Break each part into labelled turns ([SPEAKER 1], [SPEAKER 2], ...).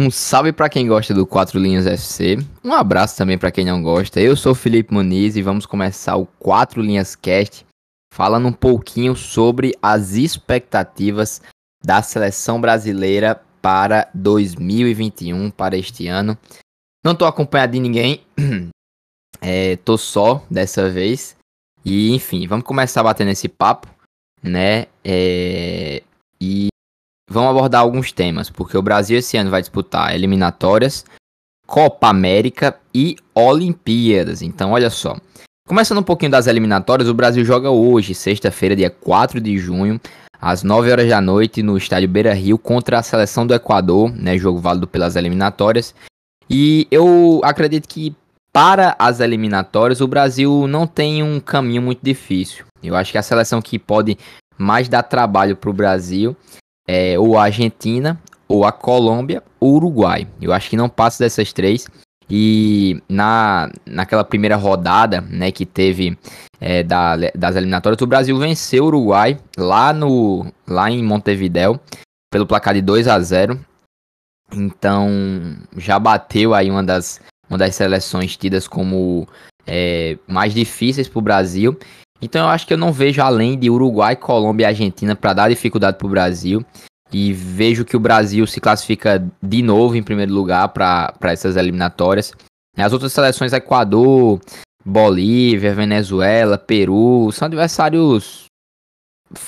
[SPEAKER 1] Um salve para quem gosta do Quatro Linhas FC. Um abraço também para quem não gosta. Eu sou Felipe Muniz e vamos começar o Quatro Linhas Cast falando um pouquinho sobre as expectativas da seleção brasileira para 2021, para este ano. Não tô acompanhado de ninguém, é, tô só dessa vez. E enfim, vamos começar batendo esse papo, né? É, e vamos abordar alguns temas, porque o Brasil esse ano vai disputar eliminatórias, Copa América e Olimpíadas. Então, olha só. Começando um pouquinho das eliminatórias, o Brasil joga hoje, sexta-feira, dia 4 de junho, às 9 horas da noite, no estádio Beira Rio, contra a seleção do Equador, né? Jogo válido pelas eliminatórias. E eu acredito que para as eliminatórias, o Brasil não tem um caminho muito difícil. Eu acho que a seleção que pode mais dar trabalho para o Brasil é, ou a Argentina, ou a Colômbia, ou o Uruguai. Eu acho que não passa dessas três. E na, naquela primeira rodada, né, que teve é, da, das eliminatórias, o Brasil venceu o Uruguai lá, no, lá em Montevideo pelo placar de 2 a 0 Então já bateu aí uma das, uma das seleções tidas como é, mais difíceis para o Brasil. Então eu acho que eu não vejo além de Uruguai, Colômbia e Argentina para dar dificuldade para o Brasil. E vejo que o Brasil se classifica de novo em primeiro lugar para essas eliminatórias. As outras seleções, Equador, Bolívia, Venezuela, Peru, são adversários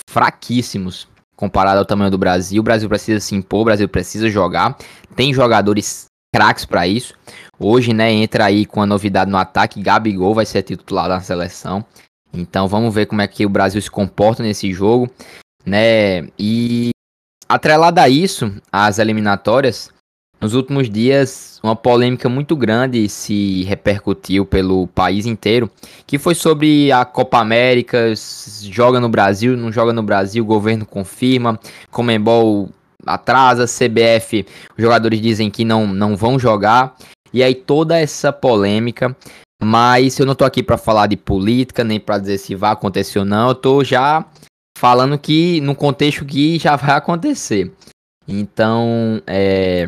[SPEAKER 1] fraquíssimos comparado ao tamanho do Brasil. O Brasil precisa se impor, o Brasil precisa jogar. Tem jogadores craques para isso. Hoje, né, entra aí com a novidade no ataque, Gabigol vai ser titular da seleção. Então vamos ver como é que o Brasil se comporta nesse jogo, né? E atrelada a isso, as eliminatórias, nos últimos dias uma polêmica muito grande se repercutiu pelo país inteiro, que foi sobre a Copa América, joga no Brasil, não joga no Brasil, o governo confirma, Comembol atrasa, CBF, os jogadores dizem que não, não vão jogar, e aí toda essa polêmica mas eu não tô aqui para falar de política, nem para dizer se vai acontecer ou não. Eu tô já falando que no contexto que já vai acontecer. Então, é,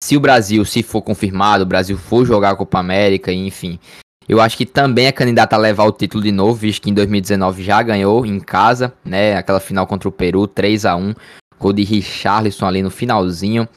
[SPEAKER 1] se o Brasil, se for confirmado, o Brasil for jogar a Copa América, enfim, eu acho que também é candidato a levar o título de novo, visto que em 2019 já ganhou em casa, né? Aquela final contra o Peru, 3 a 1 Gol de Richarlison ali no finalzinho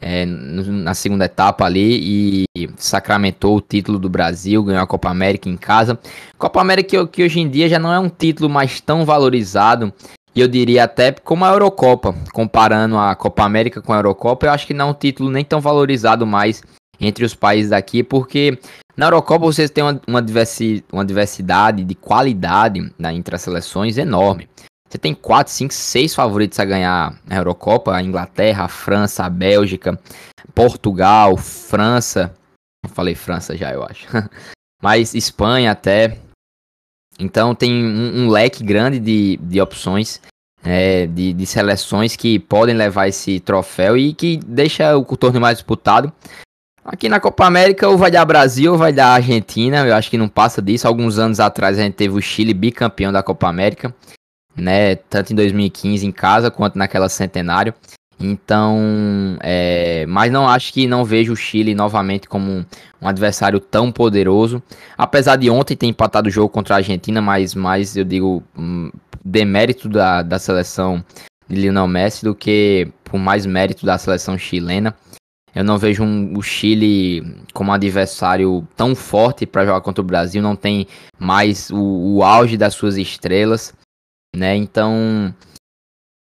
[SPEAKER 1] é, na segunda etapa ali e sacramentou o título do Brasil, ganhou a Copa América em casa. Copa América que, que hoje em dia já não é um título mais tão valorizado, e eu diria até como a Eurocopa, comparando a Copa América com a Eurocopa, eu acho que não é um título nem tão valorizado mais entre os países daqui, porque na Eurocopa vocês têm uma, uma, diversi, uma diversidade de qualidade né, entre as seleções enorme. Você tem 4, 5, 6 favoritos a ganhar a Eurocopa: a Inglaterra, a França, a Bélgica, Portugal, França. Eu falei França já, eu acho. Mas Espanha até. Então tem um, um leque grande de, de opções. É, de, de seleções que podem levar esse troféu e que deixa o torneio mais disputado. Aqui na Copa América ou vai dar Brasil ou vai dar Argentina, eu acho que não passa disso. Alguns anos atrás a gente teve o Chile bicampeão da Copa América né? Tanto em 2015 em casa quanto naquela centenário. Então, é, mas não acho que não vejo o Chile novamente como um, um, adversário tão poderoso. Apesar de ontem ter empatado o jogo contra a Argentina, mas mais eu digo um, demérito da, da seleção de Lionel Messi do que por mais mérito da seleção chilena. Eu não vejo um, o Chile como um adversário tão forte para jogar contra o Brasil. Não tem mais o, o auge das suas estrelas né? Então,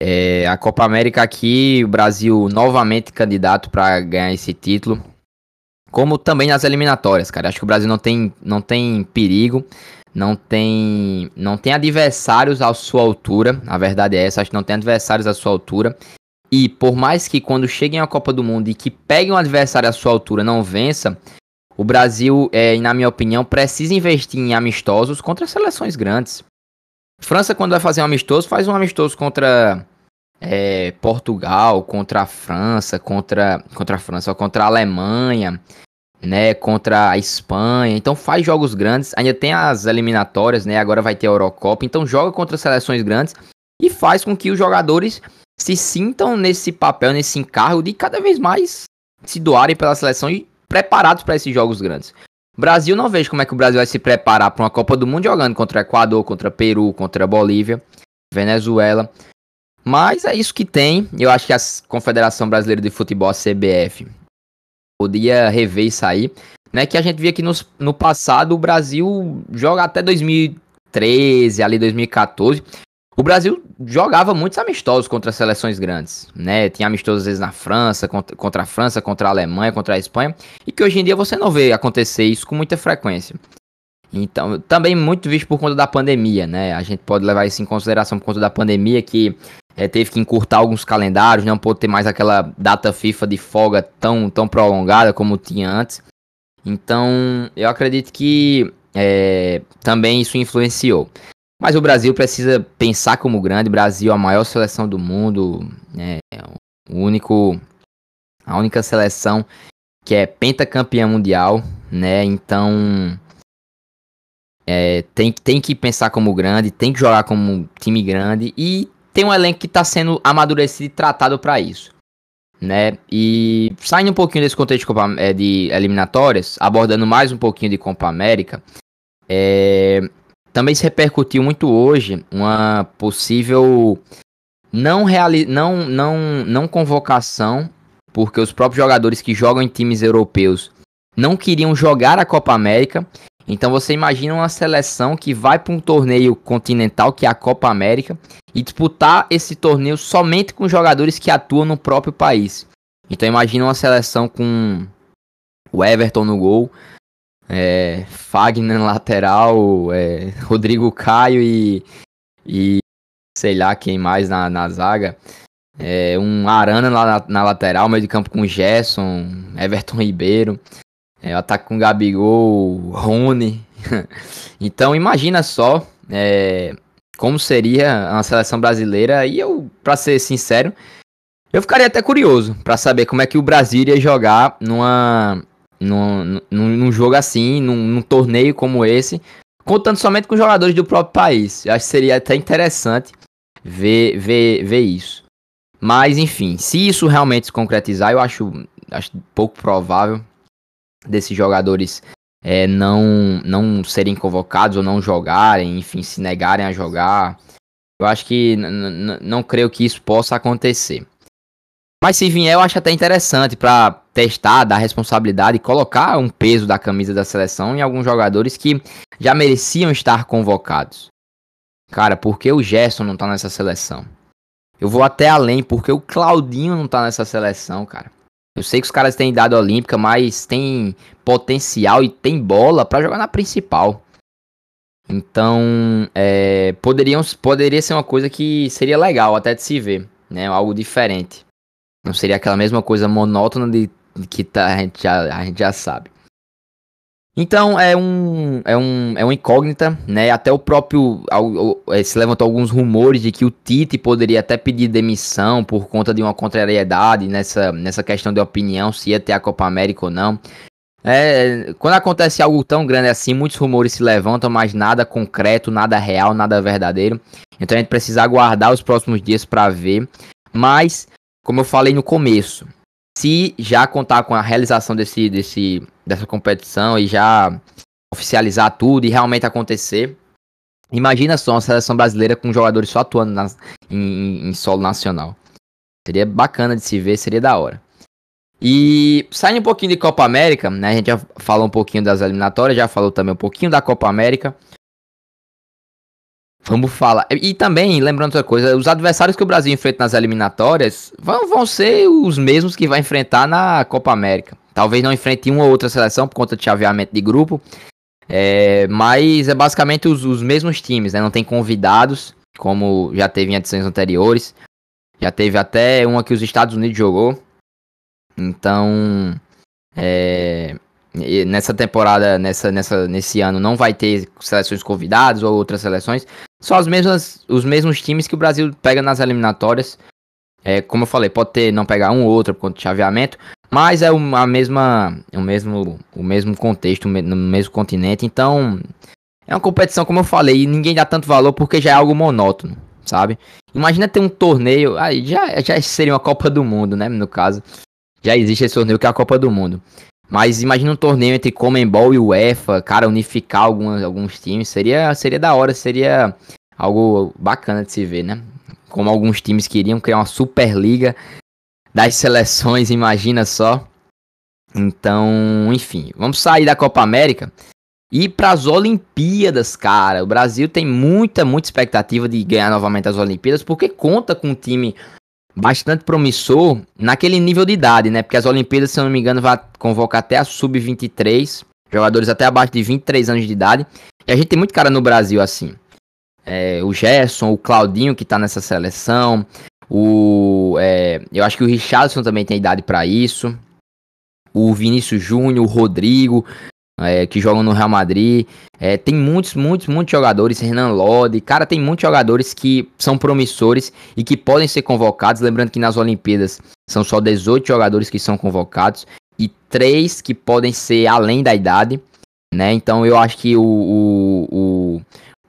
[SPEAKER 1] é, a Copa América aqui, o Brasil novamente candidato para ganhar esse título, como também nas eliminatórias, cara. Acho que o Brasil não tem, não tem perigo, não tem, não tem adversários à sua altura. A verdade é essa, acho que não tem adversários à sua altura. E por mais que quando cheguem à Copa do Mundo e que peguem um adversário à sua altura não vença, o Brasil, é, na minha opinião, precisa investir em amistosos contra seleções grandes. França, quando vai fazer um amistoso, faz um amistoso contra é, Portugal, contra a França, contra, contra a França, contra a Alemanha, né, contra a Espanha. Então faz jogos grandes. Ainda tem as eliminatórias, né? Agora vai ter a Eurocopa. Então joga contra seleções grandes e faz com que os jogadores se sintam nesse papel, nesse encargo de cada vez mais se doarem pela seleção e preparados para esses jogos grandes. Brasil não vejo como é que o Brasil vai se preparar para uma Copa do Mundo jogando contra Equador, contra Peru, contra Bolívia, Venezuela. Mas é isso que tem. Eu acho que a Confederação Brasileira de Futebol, a CBF, podia rever isso aí. Né, que a gente via que no, no passado o Brasil joga até 2013, ali 2014. O Brasil jogava muitos amistosos contra seleções grandes, né? Tinha amistosos às vezes na França, contra, contra a França, contra a Alemanha, contra a Espanha, e que hoje em dia você não vê acontecer isso com muita frequência. Então, também muito visto por conta da pandemia, né? A gente pode levar isso em consideração por conta da pandemia, que é, teve que encurtar alguns calendários, não pôde ter mais aquela data FIFA de folga tão, tão prolongada como tinha antes. Então, eu acredito que é, também isso influenciou. Mas o Brasil precisa pensar como grande. O Brasil é a maior seleção do mundo, é o único, a única seleção que é pentacampeã mundial, né? Então é, tem, tem que pensar como grande, tem que jogar como time grande e tem um elenco que está sendo amadurecido e tratado para isso. Né? E saindo um pouquinho desse contexto de, Copa, é, de eliminatórias, abordando mais um pouquinho de Copa América, é, também se repercutiu muito hoje uma possível não, reali não, não, não convocação, porque os próprios jogadores que jogam em times europeus não queriam jogar a Copa América. Então você imagina uma seleção que vai para um torneio continental, que é a Copa América, e disputar esse torneio somente com jogadores que atuam no próprio país. Então imagina uma seleção com o Everton no gol, é, Fagner lateral, é, Rodrigo Caio e, e sei lá quem mais na, na zaga. É, um Arana na, na, lateral, meio de campo com Gerson, Everton Ribeiro. É, ataque com Gabigol, Rony. então imagina só é, como seria a seleção brasileira. E eu, para ser sincero, eu ficaria até curioso para saber como é que o Brasil iria jogar numa, num, num, jogo assim, num, num, torneio como esse, contando somente com jogadores do próprio país. Eu acho que seria até interessante ver, ver, ver isso. Mas, enfim, se isso realmente se concretizar, eu acho, acho pouco provável desses jogadores é, não, não serem convocados ou não jogarem, enfim, se negarem a jogar. Eu acho que não creio que isso possa acontecer. Mas se vier, eu acho até interessante para testar, dar responsabilidade e colocar um peso da camisa da seleção em alguns jogadores que já mereciam estar convocados. Cara, por que o Gerson não tá nessa seleção? Eu vou até além, porque o Claudinho não tá nessa seleção, cara. Eu sei que os caras têm idade olímpica, mas tem potencial e tem bola para jogar na principal. Então, é, poderiam, poderia ser uma coisa que seria legal até de se ver, né? Algo diferente. Não seria aquela mesma coisa monótona de, que tá, a, gente já, a gente já sabe. Então é um, é um é uma incógnita, né? Até o próprio é, se levantou alguns rumores de que o Tite poderia até pedir demissão por conta de uma contrariedade nessa, nessa questão de opinião se ia ter a Copa América ou não. É, quando acontece algo tão grande assim, muitos rumores se levantam, mas nada concreto, nada real, nada verdadeiro. Então a gente precisa aguardar os próximos dias para ver. Mas, como eu falei no começo, se já contar com a realização desse, desse, dessa competição e já oficializar tudo e realmente acontecer, imagina só uma seleção brasileira com jogadores só atuando na, em, em solo nacional. Seria bacana de se ver, seria da hora. E saindo um pouquinho de Copa América, né? A gente já falou um pouquinho das eliminatórias, já falou também um pouquinho da Copa América. Vamos falar. E também, lembrando outra coisa, os adversários que o Brasil enfrenta nas eliminatórias vão, vão ser os mesmos que vai enfrentar na Copa América. Talvez não enfrente uma ou outra seleção por conta de chaveamento de grupo. É, mas é basicamente os, os, mesmos times, né? Não tem convidados, como já teve em edições anteriores. Já teve até uma que os Estados Unidos jogou. Então, é, nessa temporada, nessa, nessa, nesse ano, não vai ter seleções convidadas ou outras seleções. São as mesmas, os mesmos times que o Brasil pega nas eliminatórias. É, como eu falei, pode ter não pegar um ou outro por conta de chaveamento, mas é a mesma, o mesmo, o mesmo contexto, no mesmo continente. Então, é uma competição, como eu falei, e ninguém dá tanto valor porque já é algo monótono. sabe? Imagina ter um torneio, aí já, já seria uma Copa do Mundo, né, no caso. Já existe esse torneio que é a Copa do Mundo. Mas imagina um torneio entre Comembol e UEFA, cara, unificar alguns, alguns times, seria, seria da hora, seria algo bacana de se ver, né? Como alguns times queriam criar uma Superliga das seleções, imagina só. Então, enfim, vamos sair da Copa América e para as Olimpíadas, cara. O Brasil tem muita, muita expectativa de ganhar novamente as Olimpíadas, porque conta com um time bastante promissor naquele nível de idade, né? Porque as Olimpíadas, se eu não me engano, vai convocar até a sub-23, jogadores até abaixo de 23 anos de idade. E a gente tem muito cara no Brasil assim. É, o Gerson, o Claudinho que tá nessa seleção, o, é, eu acho que o Richardson também tem idade para isso o Vinícius Júnior, o Rodrigo, é, que jogam no Real Madrid. É, tem muitos, muitos, muitos jogadores, Renan Lodi. Cara, tem muitos jogadores que são promissores e que podem ser convocados. Lembrando que nas Olimpíadas são só 18 jogadores que são convocados e 3 que podem ser além da idade. Né? Então eu acho que o, o, o,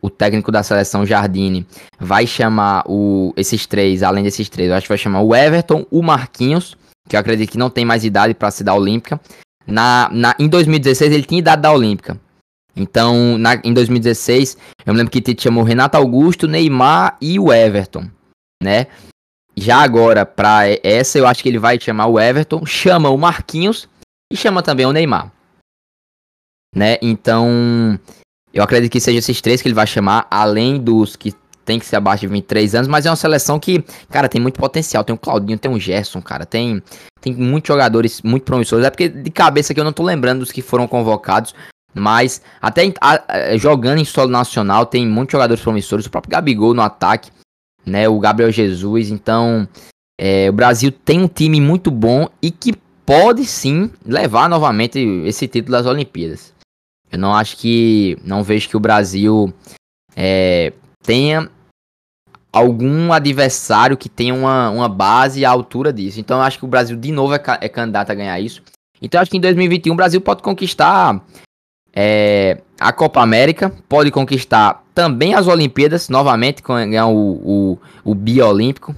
[SPEAKER 1] o técnico da seleção Jardine vai chamar o, esses três, além desses três, eu acho que vai chamar o Everton, o Marquinhos que eu acredito que não tem mais idade para ser da Olímpica. Na, na, em 2016 ele tinha idade da Olímpica. Então, na, em 2016, eu me lembro que Tite chamou Renato Augusto, Neymar e o Everton, né? Já agora, para essa, eu acho que ele vai chamar o Everton, chama o Marquinhos e chama também o Neymar. Né? Então, eu acredito que seja esses três que ele vai chamar, além dos que tem que ser abaixo de 23 anos, mas é uma seleção que, cara, tem muito potencial. Tem o Claudinho, tem o Gerson, cara, tem, tem muitos jogadores muito promissores. É porque de cabeça que eu não tô lembrando dos que foram convocados, mas até a, jogando em solo nacional tem muitos jogadores promissores. O próprio Gabigol no ataque, né? O Gabriel Jesus. Então, é, o Brasil tem um time muito bom e que pode sim levar novamente esse título das Olimpíadas. Eu não acho que. Não vejo que o Brasil é, tenha algum adversário que tenha uma, uma base à altura disso. Então eu acho que o Brasil de novo é, é candidato a ganhar isso. Então eu acho que em 2021 o Brasil pode conquistar é, a Copa América, pode conquistar também as Olimpíadas, novamente, ganhar o, o, o Biolímpico,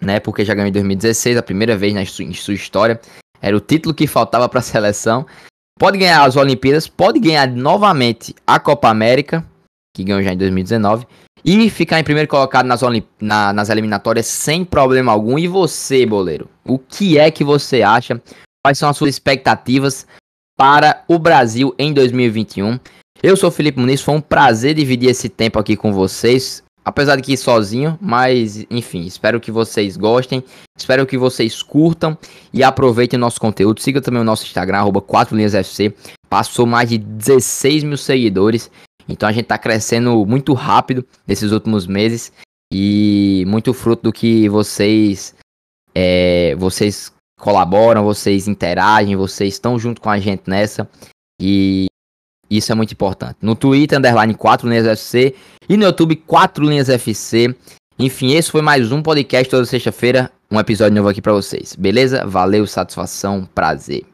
[SPEAKER 1] né? Porque já ganhou em 2016, a primeira vez na sua história. Era o título que faltava para a seleção. Pode ganhar as Olimpíadas, pode ganhar novamente a Copa América, que ganhou já em 2019 e ficar em primeiro colocado nas, na, nas eliminatórias sem problema algum. E você, boleiro, o que é que você acha? Quais são as suas expectativas para o Brasil em 2021? Eu sou Felipe Muniz, foi um prazer dividir esse tempo aqui com vocês. Apesar de que sozinho, mas enfim, espero que vocês gostem, espero que vocês curtam e aproveitem o nosso conteúdo. Siga também o nosso Instagram, arroba 4linhasfc. Passou mais de 16 mil seguidores então a gente está crescendo muito rápido nesses últimos meses e muito fruto do que vocês é, vocês colaboram, vocês interagem, vocês estão junto com a gente nessa e isso é muito importante. No Twitter, underline 4 linhas FC e no YouTube 4 linhas FC. Enfim, esse foi mais um podcast toda sexta-feira, um episódio novo aqui para vocês. Beleza? Valeu, satisfação, prazer.